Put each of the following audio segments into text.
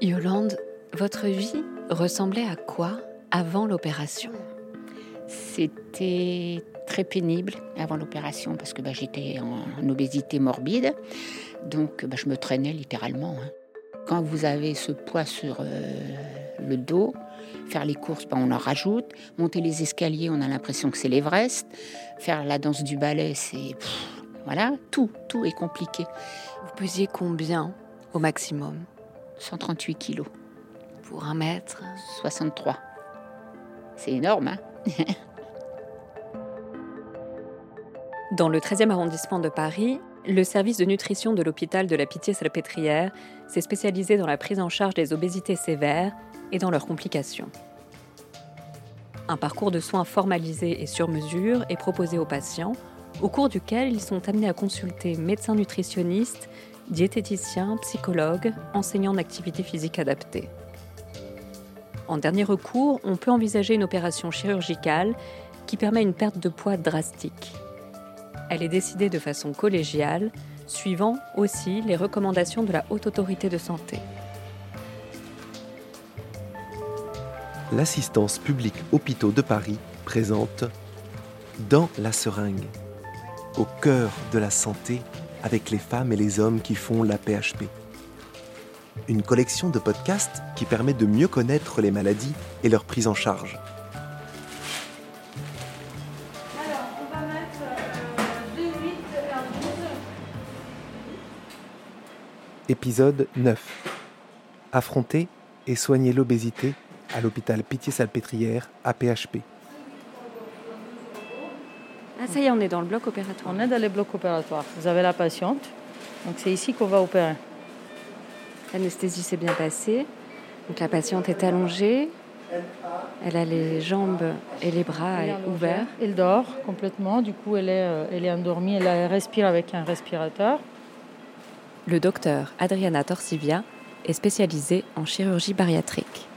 Yolande, votre vie ressemblait à quoi avant l'opération? C'était très pénible avant l'opération parce que bah, j'étais en, obésité morbide. Donc bah, je me traînais littéralement. Hein. Quand vous avez ce poids sur euh, le dos, faire les courses, bah, on en rajoute. Monter les escaliers, on a l'impression que c'est l'Everest. Faire la danse du ballet, c'est... Voilà, tout, tout est compliqué. Vous pesiez combien au maximum? 138 kilos. Pour un mètre 63. C'est énorme, hein? Dans le 13e arrondissement de Paris, le service de nutrition de l'hôpital de la Pitié-Salpêtrière s'est spécialisé dans la prise en charge des obésités sévères et dans leurs complications. Un parcours de soins formalisé et sur mesure est proposé aux patients, au cours duquel ils sont amenés à consulter médecins nutritionnistes, diététiciens, psychologues, enseignants d'activité physique adaptée. En dernier recours, on peut envisager une opération chirurgicale qui permet une perte de poids drastique. Elle est décidée de façon collégiale, suivant aussi les recommandations de la Haute Autorité de Santé. L'assistance publique Hôpitaux de Paris présente Dans la seringue, au cœur de la santé avec les femmes et les hommes qui font la PHP. Une collection de podcasts qui permet de mieux connaître les maladies et leur prise en charge. Alors, on va mettre 2, 8 et 12. Épisode 9. Affronter et soigner l'obésité à l'hôpital Pitié-Salpêtrière à PHP. Ah ça y est, on est dans le bloc opératoire. On est dans le bloc opératoire. Vous avez la patiente. Donc c'est ici qu'on va opérer. L'anesthésie s'est bien passée. Donc la patiente est allongée. Elle a les jambes et les bras ouverts. Elle dort complètement. Du coup, elle est, euh, elle est endormie. Elle respire avec un respirateur. Le docteur Adriana Torsivia est spécialisée en chirurgie bariatrique.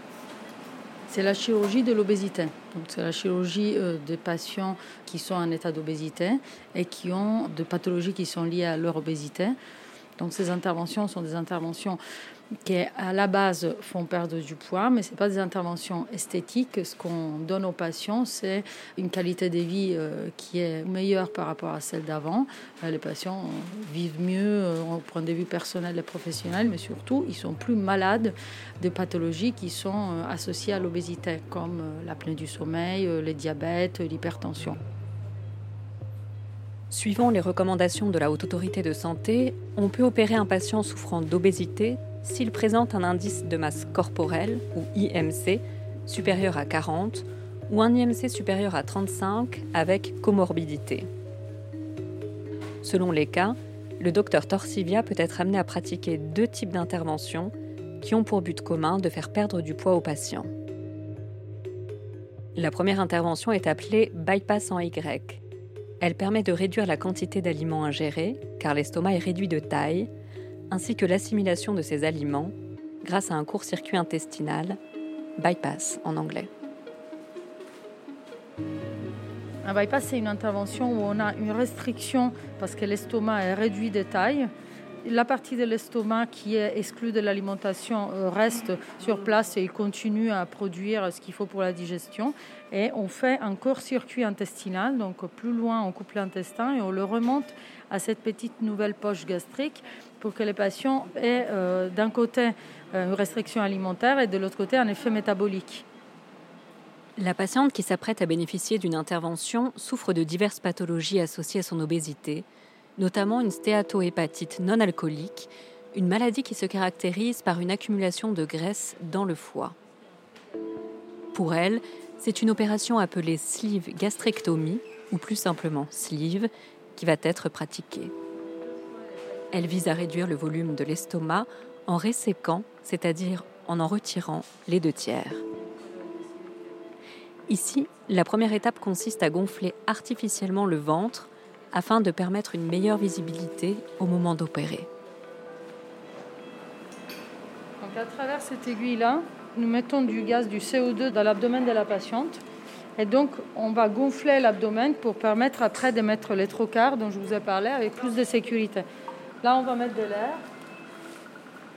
C'est la chirurgie de l'obésité. Donc c'est la chirurgie euh, des patients qui sont en état d'obésité et qui ont des pathologies qui sont liées à leur obésité. Donc ces interventions sont des interventions qui à la base font perdre du poids, mais ce pas des interventions esthétiques. Ce qu'on donne aux patients, c'est une qualité de vie euh, qui est meilleure par rapport à celle d'avant. Euh, Les patients vivent mieux euh, au point de vue personnel et professionnel, mais surtout, ils sont plus malades de pathologies qui sont euh, associées à l'obésité, comme euh, l'apnée du sommeil, euh, le diabète, l'hypertension. Suivant les recommandations de la Haute Autorité de Santé, on peut opérer un patient souffrant d'obésité s'il présente un indice de masse corporelle, ou IMC, supérieur à 40, ou un IMC supérieur à 35 avec comorbidité. Selon les cas, le docteur Torsivia peut être amené à pratiquer deux types d'interventions qui ont pour but commun de faire perdre du poids au patient. La première intervention est appelée bypass en Y. Elle permet de réduire la quantité d'aliments ingérés, car l'estomac est réduit de taille, ainsi que l'assimilation de ces aliments grâce à un court-circuit intestinal, bypass en anglais. Un bypass, c'est une intervention où on a une restriction parce que l'estomac est réduit de taille. La partie de l'estomac qui est exclue de l'alimentation euh, reste sur place et continue à produire ce qu'il faut pour la digestion. Et on fait un court-circuit intestinal, donc plus loin on coupe l'intestin et on le remonte à cette petite nouvelle poche gastrique pour que les patients aient euh, d'un côté euh, une restriction alimentaire et de l'autre côté un effet métabolique. La patiente qui s'apprête à bénéficier d'une intervention souffre de diverses pathologies associées à son obésité, notamment une stéatohépatite non alcoolique, une maladie qui se caractérise par une accumulation de graisse dans le foie. Pour elle, c'est une opération appelée sleeve gastrectomie, ou plus simplement sleeve, qui va être pratiquée. Elle vise à réduire le volume de l'estomac en resséquant, c'est-à-dire en en retirant les deux tiers. Ici, la première étape consiste à gonfler artificiellement le ventre afin de permettre une meilleure visibilité au moment d'opérer. Donc à travers cette aiguille-là, nous mettons du gaz, du CO2 dans l'abdomen de la patiente. Et donc, on va gonfler l'abdomen pour permettre après de mettre les trocars dont je vous ai parlé avec plus de sécurité. Là, on va mettre de l'air.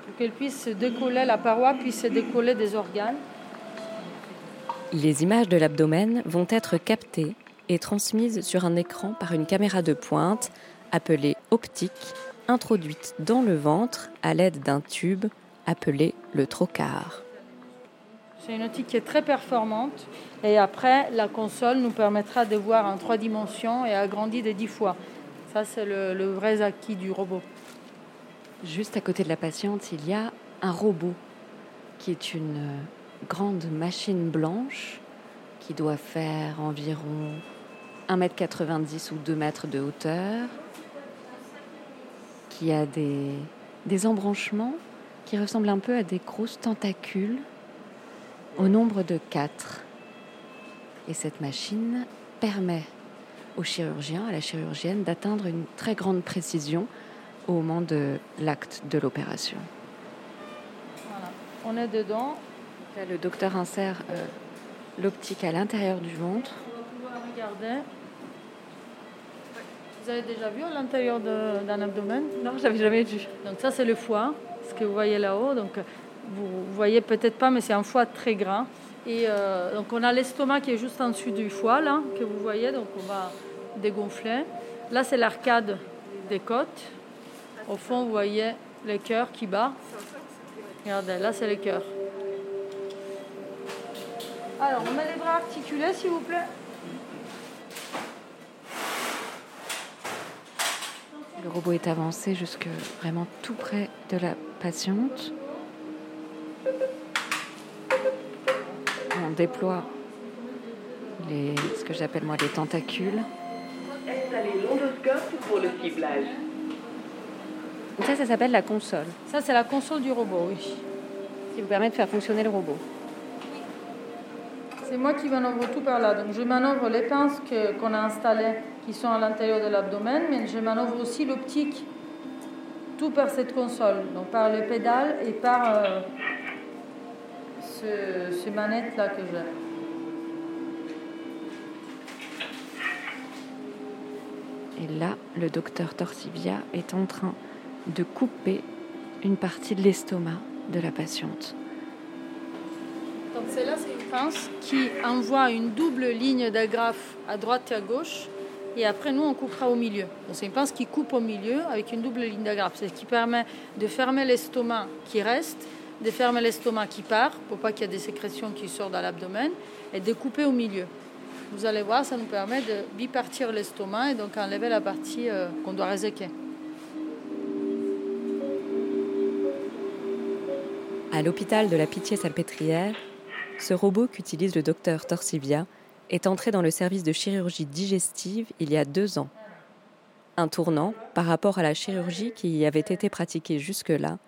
pour qu'elle puisse décoller, la paroi puisse se décoller des organes. Les images de l'abdomen vont être captées et transmises sur un écran par une caméra de pointe appelée optique, introduite dans le ventre à l'aide d'un tube appelé le trocar. C'est une optique qui est très performante et après la console nous permettra de voir en trois dimensions et agrandir de dix fois. Ça c'est le, le vrai acquis du robot. Juste à côté de la patiente, il y a un robot qui est une euh, grande machine blanche qui doit faire environ 1m90 ou 2 mètres de hauteur, qui a des, des embranchements qui ressemblent un peu à des grosses tentacules au nombre de 4. Et cette machine permet au chirurgien, à la chirurgienne, d'atteindre une très grande précision au moment de l'acte de l'opération. Voilà. On est dedans. Là, le docteur insère euh, l'optique à l'intérieur du ventre. On va pouvoir regarder. Vous avez déjà vu à l'intérieur d'un abdomen? Non, je l'avais jamais vu. Donc ça c'est le foie, ce que vous voyez là-haut. Donc vous voyez peut-être pas, mais c'est un foie très gras. Et euh, donc on a l'estomac qui est juste en dessous du foie là, que vous voyez. Donc on va dégonfler. Là c'est l'arcade des côtes. Au fond vous voyez le cœur qui bat. Regardez, là c'est le cœur. Alors on met les bras articulés s'il vous plaît. Le robot est avancé jusque vraiment tout près de la patiente. On déploie les, ce que j'appelle moi les tentacules. Installez l'ondoscope pour le ciblage. Ça, ça s'appelle la console, Ça c'est la console du robot, oui. qui vous permet de faire fonctionner le robot. C'est moi qui manœuvre tout par là. Donc je manœuvre les pinces qu'on a installées qui sont à l'intérieur de l'abdomen, mais je manœuvre aussi l'optique tout par cette console, donc par les pédales et par euh, ce, ces manettes là que j'ai. Et là, le docteur Torsivia est en train de couper une partie de l'estomac de la patiente. Donc c'est là, c'est une pince qui envoie une double ligne d'agrafe à droite et à gauche. Et après, nous, on coupera au milieu. C'est une pince qui coupe au milieu avec une double ligne d'agrafe. C'est ce qui permet de fermer l'estomac qui reste, de fermer l'estomac qui part, pour pas qu'il y ait des sécrétions qui sortent dans l'abdomen, et de couper au milieu. Vous allez voir, ça nous permet de bipartir l'estomac et donc enlever la partie euh, qu'on doit réséquer. À l'hôpital de la Pitié-Salpêtrière, ce robot qu'utilise le docteur Torsivia est entré dans le service de chirurgie digestive il y a deux ans. Un tournant par rapport à la chirurgie qui y avait été pratiquée jusque-là,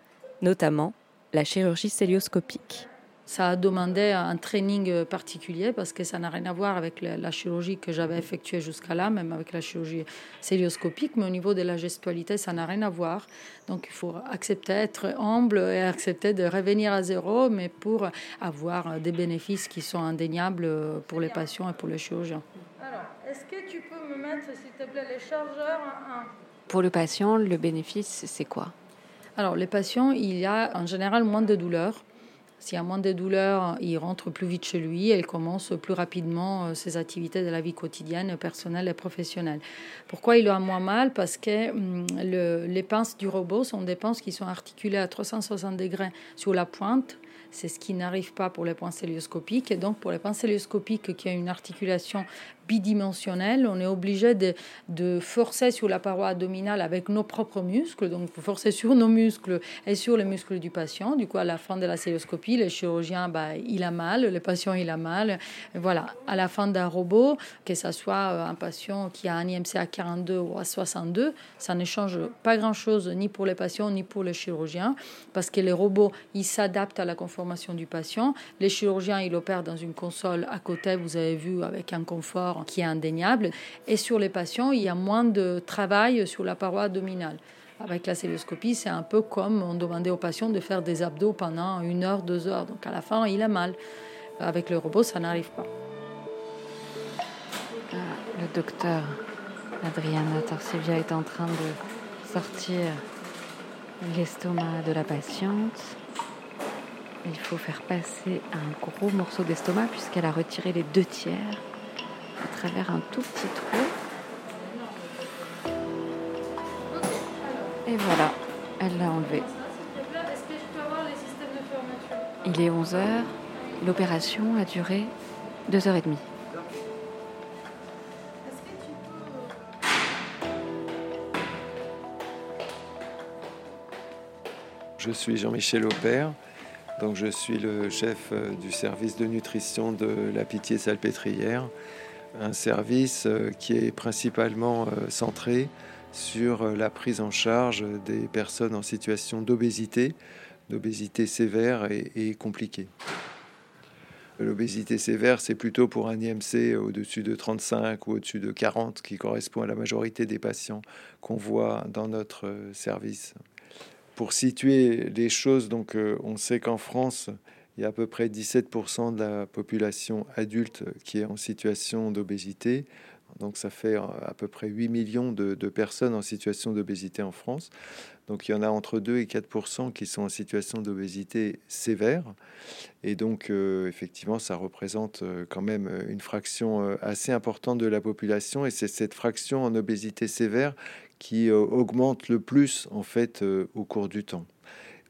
notamment la chirurgie célioscopique. Ça a demandé un training euh, particulier parce que ça n'a rien à voir avec la, la chirurgie que j'avais effectuée jusqu'à là, même avec la chirurgie célioscopique, mais au niveau de la gestualité, ça n'a rien à voir. Donc il faut accepter d'être humble et accepter de revenir à zéro, mais pour avoir des bénéfices qui sont indéniables pour les patients et pour les chirurgiens. Alors, est-ce que tu peux me mettre, s'il te plaît, les chargeurs Pour le patient, le bénéfice, c'est quoi? Alors, les patients, il y a en général moins de douleurs. S'il y a moins de douleurs, il rentre plus vite chez lui et il commence plus rapidement euh, ses activités de la vie quotidienne, personnelle et professionnelle. Pourquoi il a moins mal? Parce que hum, le- les pinces du robot sont des pinces qui sont articulées à 360 degrés sur la pointe. C'est ce qui n'arrive pas pour les pinces célioscopiques. Et donc, pour les pinces célioscopiques qui ont une articulation bidimensionnelle, on est obligé de, de forcer sur la paroi abdominale avec nos propres muscles. Donc, vous forcez sur nos muscles et sur les muscles du patient. Du coup, à la fin de la célioscopie, le chirurgien, bah, il a mal, le patient, il a mal. Voilà, à la fin d'un robot, que ce soit euh, un patient qui a un IMC à 42 ou à 62, ça ne change pas grand-chose ni pour les patients ni pour les chirurgiens, parce que les robots, ils s'adaptent à la conformation du patient. Les chirurgiens, ils opèrent dans une console à côté, vous avez vu, avec un confort qui est indéniable. Et sur les patients, il y a moins de travail sur la paroi abdominale. Avec la célioscopie, c'est un peu comme on demandait aux patients de faire des abdos pendant une heure, deux heures. Donc à la fin, il a mal. Avec le robot, ça n'arrive pas. Ah, Le docteur Adriana Torsivia est en train de sortir l'estomac de la patiente. Il faut faire passer un gros morceau d'estomac puisqu'elle a retiré les deux tiers à travers un tout petit trou. Et voilà, elle l'a enlevé. Il est 11h. L'opération a duré 2h30. Je suis Jean-Michel Aupert, donc je suis le chef euh, du service de nutrition de la Pitié-Salpêtrière, un service euh, qui est principalement euh, centré sur la prise en charge des personnes en situation d'obésité, d'obésité sévère et, compliquée. L'obésité sévère, c'est plutôt pour un IMC au-dessus de 35 ou au-dessus de 40, qui correspond à la majorité des patients qu'on voit dans notre service. Pour situer les choses, donc, euh, on sait qu'en France, il y a à peu près 17% de la population adulte qui est en situation d'obésité. Donc ça fait euh, à peu près 8 millions de, personnes en situation d'obésité en France. Donc il y en a entre 2 et 4 qui sont en situation d'obésité sévère. Et donc euh, effectivement, ça représente quand même une fraction assez importante de la population. Et c'est cette fraction en obésité sévère qui euh, augmente le plus en fait euh, au cours du temps.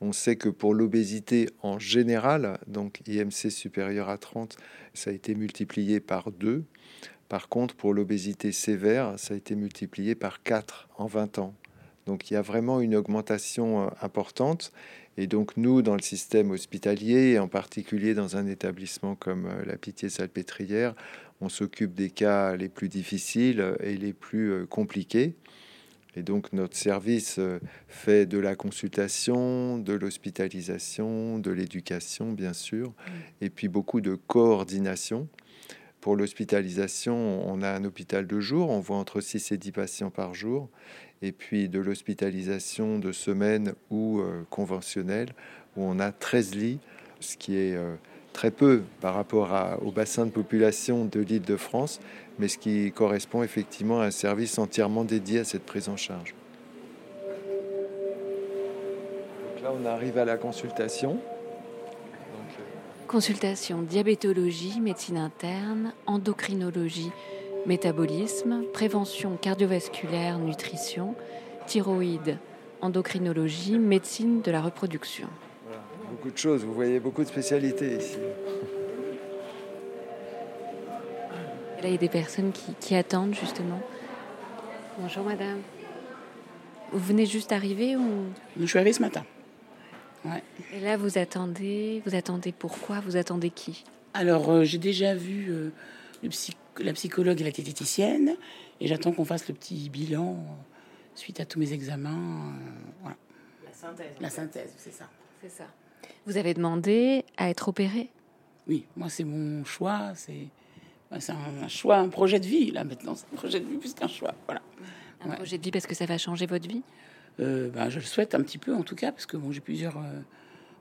On sait que pour l'obésité en général, donc IMC supérieur à 30, ça a été multiplié par 2. Par contre, pour l'obésité sévère, ça a été multiplié par 4 en 20 ans. Donc il y a vraiment une augmentation euh, importante. Et donc nous, dans le système hospitalier, et en particulier dans un établissement comme la Pitié-Salpêtrière, on s'occupe des cas les plus difficiles et les plus compliqués. Et donc notre service euh, fait de la consultation, de l'hospitalisation, de l'éducation, bien sûr, et puis beaucoup de coordination. Pour l'hospitalisation, on a un hôpital de jour, on voit entre 6 et 10 patients par jour, et puis de l'hospitalisation de semaine ou euh, conventionnelle, où on a 13 lits, ce qui est euh, très peu par rapport au bassin de population de l'île de France, mais ce qui correspond effectivement à un service entièrement dédié à cette prise en charge. là, on arrive à la consultation. Euh, consultation, diabétologie, médecine interne, endocrinologie, métabolisme, prévention cardiovasculaire, nutrition, thyroïde, endocrinologie, médecine de la reproduction. Beaucoup de choses, vous voyez beaucoup de spécialités ici. il y a des personnes qui, attendent justement. Bonjour madame. Vous venez juste d'arriver ou? Je suis arrivée ce matin. Et là, vous attendez. Vous attendez pourquoi? Vous attendez qui? Alors, euh, j'ai déjà vu euh, la psychologue et la diététicienne, et j'attends qu'on fasse le petit bilan euh, suite à tous mes examens. La synthèse. La synthèse, c'est ça. C'est ça. Vous avez demandé à être opéré? Oui, moi, c'est mon choix. C'est un, choix, un projet de vie, là, maintenant. C'est un projet de vie plus qu'un choix. Voilà. Un projet de vie parce que ça va changer votre vie? Euh, bah, Je le souhaite un petit peu, en tout cas, parce que bon, j'ai plusieurs euh,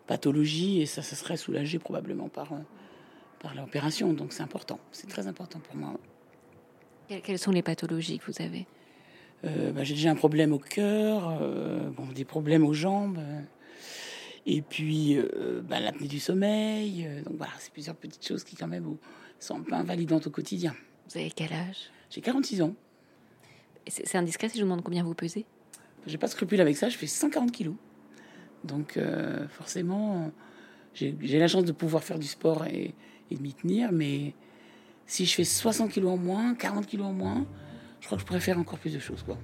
pathologies et ça, ça serait soulagé probablement par, euh, par l'opération. Donc, c'est important. C'est très important pour moi. Quelles sont les pathologies que vous avez? Bah, J'ai déjà un problème au cœur, bon, des problèmes aux jambes. Et puis, l'apnée du sommeil. donc, voilà, c'est plusieurs petites choses qui, quand même, sont un peu invalidantes au quotidien. Vous avez quel âge? J'ai 46 ans. C'est indiscret si je vous demande combien vous pesez? J'ai pas scrupule avec ça, je fais 140 kilos. Donc euh, forcément, j'ai la chance de pouvoir faire du sport et, de m'y tenir, mais si je fais 60 kilos en moins, 40 kilos en moins, je crois que je pourrais faire encore plus de choses. Quoi.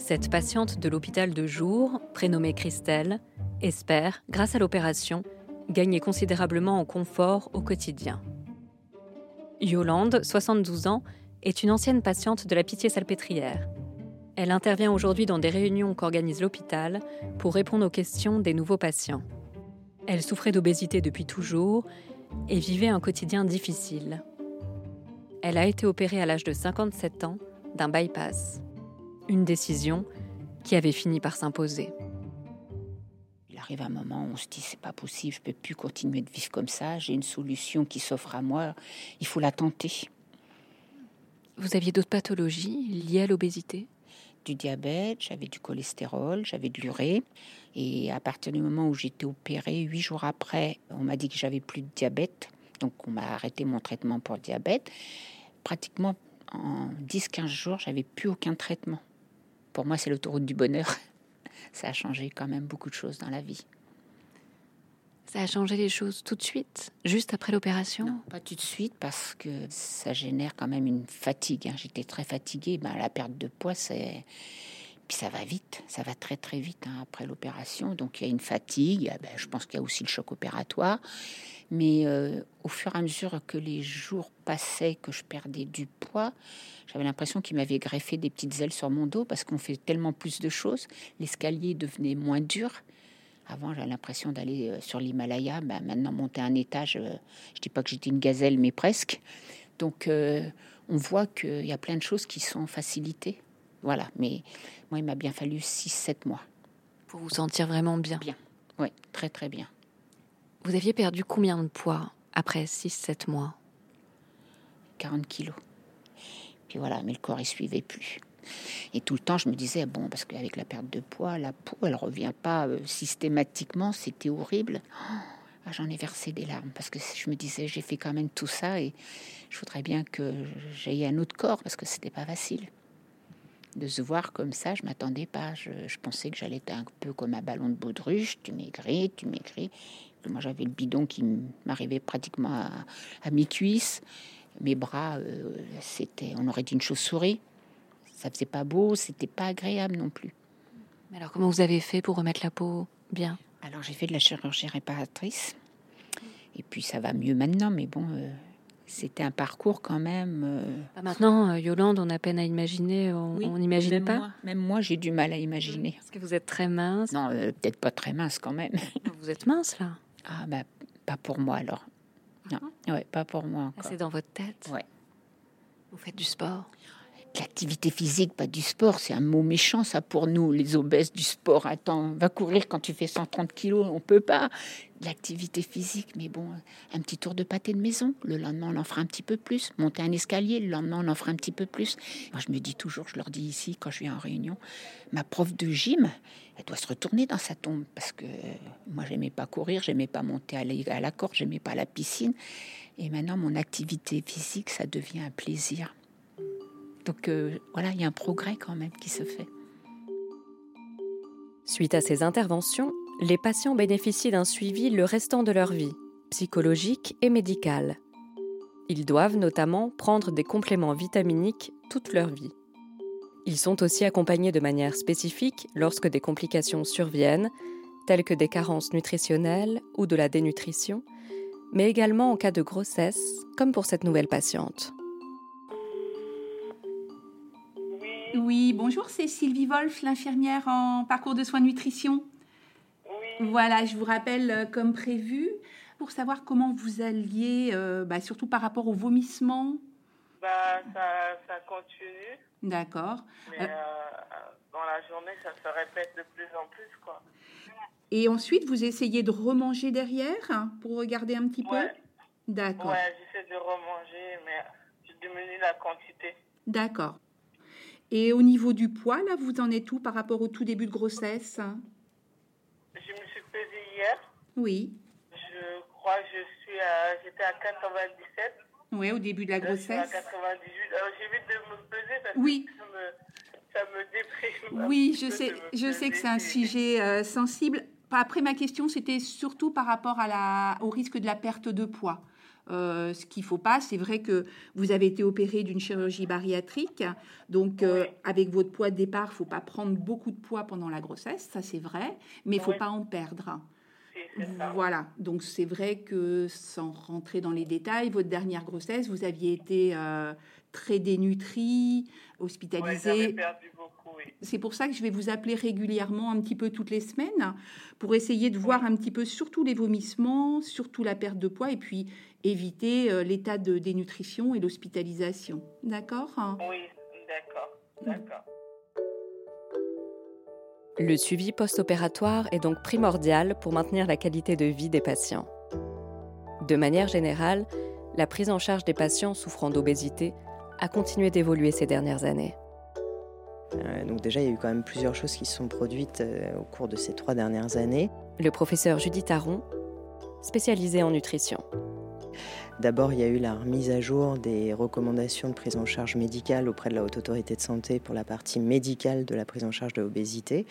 Cette patiente de l'hôpital de jour, prénommée Christelle, espère, grâce à l'opération, gagner considérablement en confort au quotidien. Yolande, 72 ans, est une ancienne patiente de la Pitié-Salpêtrière. Elle intervient aujourd'hui dans des réunions qu'organise l'hôpital pour répondre aux questions des nouveaux patients. Elle souffrait d'obésité depuis toujours et vivait un quotidien difficile. Elle a été opérée à l'âge de 57 ans d'un bypass. Une décision qui avait fini par s'imposer arrive un moment où on se dit c'est pas possible, je peux plus continuer de vivre comme ça, j'ai une solution qui s'offre à moi, il faut la tenter. Vous aviez d'autres pathologies liées à l'obésité? Du diabète, j'avais du cholestérol, j'avais de l'urée. Et à partir du moment où j'étais opérée, huit jours après, on m'a dit que j'avais plus de diabète. Donc on m'a arrêté mon traitement pour le diabète. Pratiquement en 10-15 jours, j'avais plus aucun traitement. Pour moi, c'est l'autoroute du bonheur. Ça a changé quand même beaucoup de choses dans la vie. Ça a changé les choses tout de suite, juste après l'opération? Non, pas tout de suite parce que ça génère quand même une fatigue. hein. J'étais très fatiguée. Ben, la perte de poids, c'est puis ça va vite, ça va très très vite hein, après l'opération. Donc il y a une fatigue. Ah ben, je pense qu'il y a aussi le choc opératoire. Mais euh, au fur et à mesure que les jours passaient, que je perdais du poids, j'avais l'impression qu'il m'avait greffé des petites ailes sur mon dos parce qu'on fait tellement plus de choses. L'escalier devenait moins dur. Avant, j'avais l'impression d'aller euh, sur l'Himalaya. Ben, maintenant, monter un étage, euh, je dis pas que j'étais une gazelle, mais presque. Donc, euh, on voit qu'il y a plein de choses qui sont facilitées. Voilà. Mais moi, il m'a bien fallu 6-7 mois. Pour vous sentir vraiment bien. Bien. Oui, très, très bien. Vous aviez perdu combien de poids après 6-7 mois? 40 kilos. Puis voilà, mais le corps, il suivait plus. Et tout le temps, je me disais, bon, parce qu'avec la perte de poids, la peau, elle revient pas euh, systématiquement, c'était horrible. Oh, ah, J'en ai versé des larmes parce que je me disais, j'ai fait quand même tout ça et je voudrais bien que j'aie un autre corps parce que c'était pas facile. De se voir comme ça, je m'attendais pas. Je, je pensais que j'allais être un peu comme un ballon de baudruche. Tu maigris, tu maigris. Moi, j'avais le bidon qui m'arrivait pratiquement à, cuisses. Mes bras, euh, c'était, on aurait dit une chauve-souris. Ça faisait pas beau, c'était pas agréable non plus. Mais alors, comment vous avez fait pour remettre la peau bien? Alors j'ai fait de la chirurgie réparatrice. Et puis ça va mieux maintenant, mais bon, euh, c'était un parcours quand même. euh, Bah, Maintenant, euh, Yolande, on a peine à imaginer, on oui, n'imagine pas. Moi, même moi, j'ai du mal à imaginer. Parce que vous êtes très mince? Non, euh, peut-être pas très mince quand même. Vous êtes mince là? Ah bah pas pour moi alors. Non, ouais, pas pour moi Ah, encore. C'est dans votre tête? Ouais. Vous faites du sport? L'activité physique, pas du sport, c'est un mot méchant ça pour nous, les obèses du sport. Attends, va courir quand tu fais 130 kilos, on peut pas. L'activité physique, mais bon, un petit tour de pâté de maison, le lendemain on en fera un petit peu plus. Monter un escalier, le lendemain on en fera un petit peu plus. Moi je me dis toujours, je leur dis ici quand je viens en réunion, ma prof de gym, elle doit se retourner dans sa tombe parce que moi j'aimais pas courir, j'aimais pas monter à la corde, j'aimais pas la piscine. Et maintenant mon activité physique, ça devient un plaisir. Donc euh, voilà, il y a un progrès quand même qui se fait. Suite à ces interventions, les patients bénéficient d'un suivi le restant de leur vie, psychologique et médical. Ils doivent notamment prendre des compléments vitaminiques toute leur vie. Ils sont aussi accompagnés de manière spécifique lorsque des complications surviennent, telles que des carences nutritionnelles ou de la dénutrition, mais également en cas de grossesse, comme pour cette nouvelle patiente. Oui, bonjour, c'est Sylvie Wolf, l'infirmière en parcours de soins de nutrition. Voilà, je vous rappelle euh, comme prévu pour savoir comment vous alliez, euh, bah, surtout par rapport au vomissement. Bah, ça, ça continue, D'accord. mais Euh. dans la journée, ça se répète de plus en plus, quoi. Et ensuite, vous essayez de remanger derrière hein, pour regarder un petit peu? Ouais. D'accord. Ouais, j'essaie de remanger, mais je diminue la quantité. D'accord. Et au niveau du poids, là, vous en êtes où par rapport au tout début de grossesse? Je me suis pesée hier. Oui. Je crois que je suis à, j'étais à 97. Oui, au début de la Là, je suis à grossesse. 98. Alors, j'évite de me peser parce Oui. que ça me, ça me déprime. Oui, je sais, je sais que c'est un sujet euh, sensible. Après, ma question, c'était surtout par rapport à la, au risque de la perte de poids. Euh, ce qu'il faut pas, c'est vrai que vous avez été opéré d'une chirurgie bariatrique, donc euh, Oui. avec votre poids de départ, faut pas prendre beaucoup de poids pendant la grossesse, ça c'est vrai, mais il faut Oui. pas en perdre. Voilà, donc c'est vrai que sans rentrer dans les détails, votre dernière grossesse, vous aviez été euh, très dénutrie, hospitalisée. j'avais perdu beaucoup, oui. C'est pour ça que je vais vous appeler régulièrement, un petit peu toutes les semaines, pour essayer de voir un petit peu surtout les vomissements, surtout la perte de poids, et puis éviter euh, l'état de dénutrition et l'hospitalisation. D'accord? Oui, d'accord, d'accord. Le suivi post-opératoire est donc primordial pour maintenir la qualité de vie des patients. De manière générale, la prise en charge des patients souffrant d'obésité a continué d'évoluer ces dernières années. Euh, donc déjà, il y a eu quand même plusieurs choses qui se sont produites euh, au cours de ces trois dernières années. Le professeur Judith Aron, spécialisée en nutrition. D'abord, il y a eu la remise à jour des recommandations de prise en charge médicale auprès de la Haute Autorité de Santé pour la partie médicale de la prise en charge de l'obésité,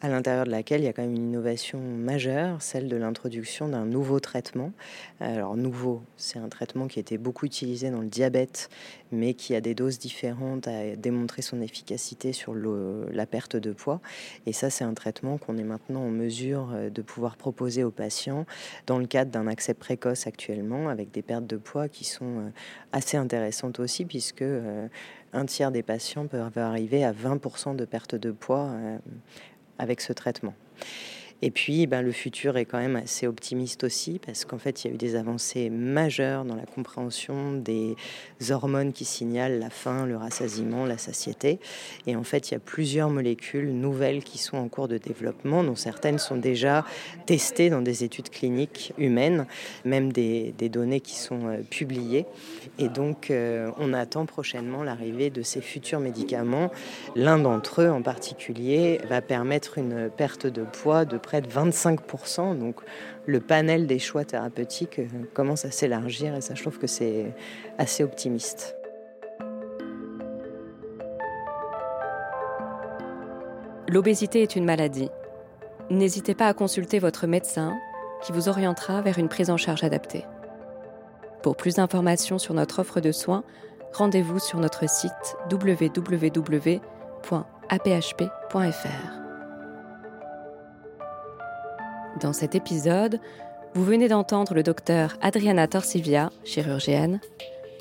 à l'intérieur de laquelle il y a quand même une innovation majeure, celle de l'introduction d'un nouveau traitement. Alors nouveau, c'est un traitement qui était beaucoup utilisé dans le diabète, mais qui a des doses différentes, a démontré son efficacité sur la perte de poids. Et ça, c'est un traitement qu'on est maintenant en mesure euh, de pouvoir proposer aux patients dans le cadre d'un accès précoce actuellement, avec des pertes de poids qui sont euh, assez intéressantes aussi, puisque euh, un tiers des patients peuvent arriver à 20% de perte de poids avec ce traitement. Et puis, ben, le futur est quand même assez optimiste aussi, parce qu'en fait, il y a eu des avancées majeures dans la compréhension des hormones qui signalent la faim, le rassasiement, la satiété. Et en fait, il y a plusieurs molécules nouvelles qui sont en cours de développement, dont certaines sont déjà testées dans des études cliniques humaines, même des, des données qui sont euh, publiées. Et donc, euh, on attend prochainement l'arrivée de ces futurs médicaments. L'un d'entre eux, en particulier, va permettre une perte de poids de près de 25%. Donc le panel des choix thérapeutiques euh, commence à s'élargir et ça je trouve que c'est assez optimiste. L'obésité est une maladie. N'hésitez pas à consulter votre médecin qui vous orientera vers une prise en charge adaptée. Pour plus d'informations sur notre offre de soins, rendez-vous sur notre site www.aphp.fr. Dans cet épisode, vous venez d'entendre le docteur Adriana Torsivia, chirurgienne,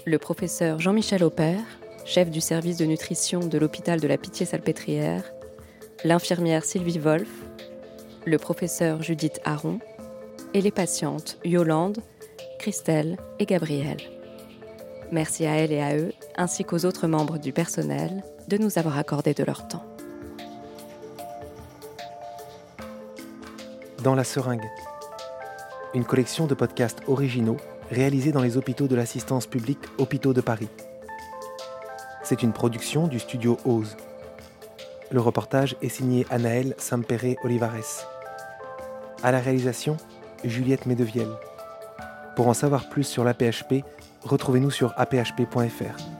le professeur Jean-Michel Aupert, chef du service de nutrition de l'hôpital de la Pitié-Salpêtrière, l'infirmière Sylvie Wolf, le professeur Judith Aron et les patientes Yolande, Christelle et Gabrielle. Merci à elles et à eux, ainsi qu'aux autres membres du personnel, de nous avoir accordé de leur temps. Dans la seringue. Une collection de podcasts originaux réalisés dans les hôpitaux de l'assistance publique Hôpitaux de Paris. C'est une production du studio Ose. Le reportage est signé Anaël Sampere Olivares. À la réalisation, Juliette Medevielle. Pour en savoir plus sur l'APHP, retrouvez-nous sur aphp.fr.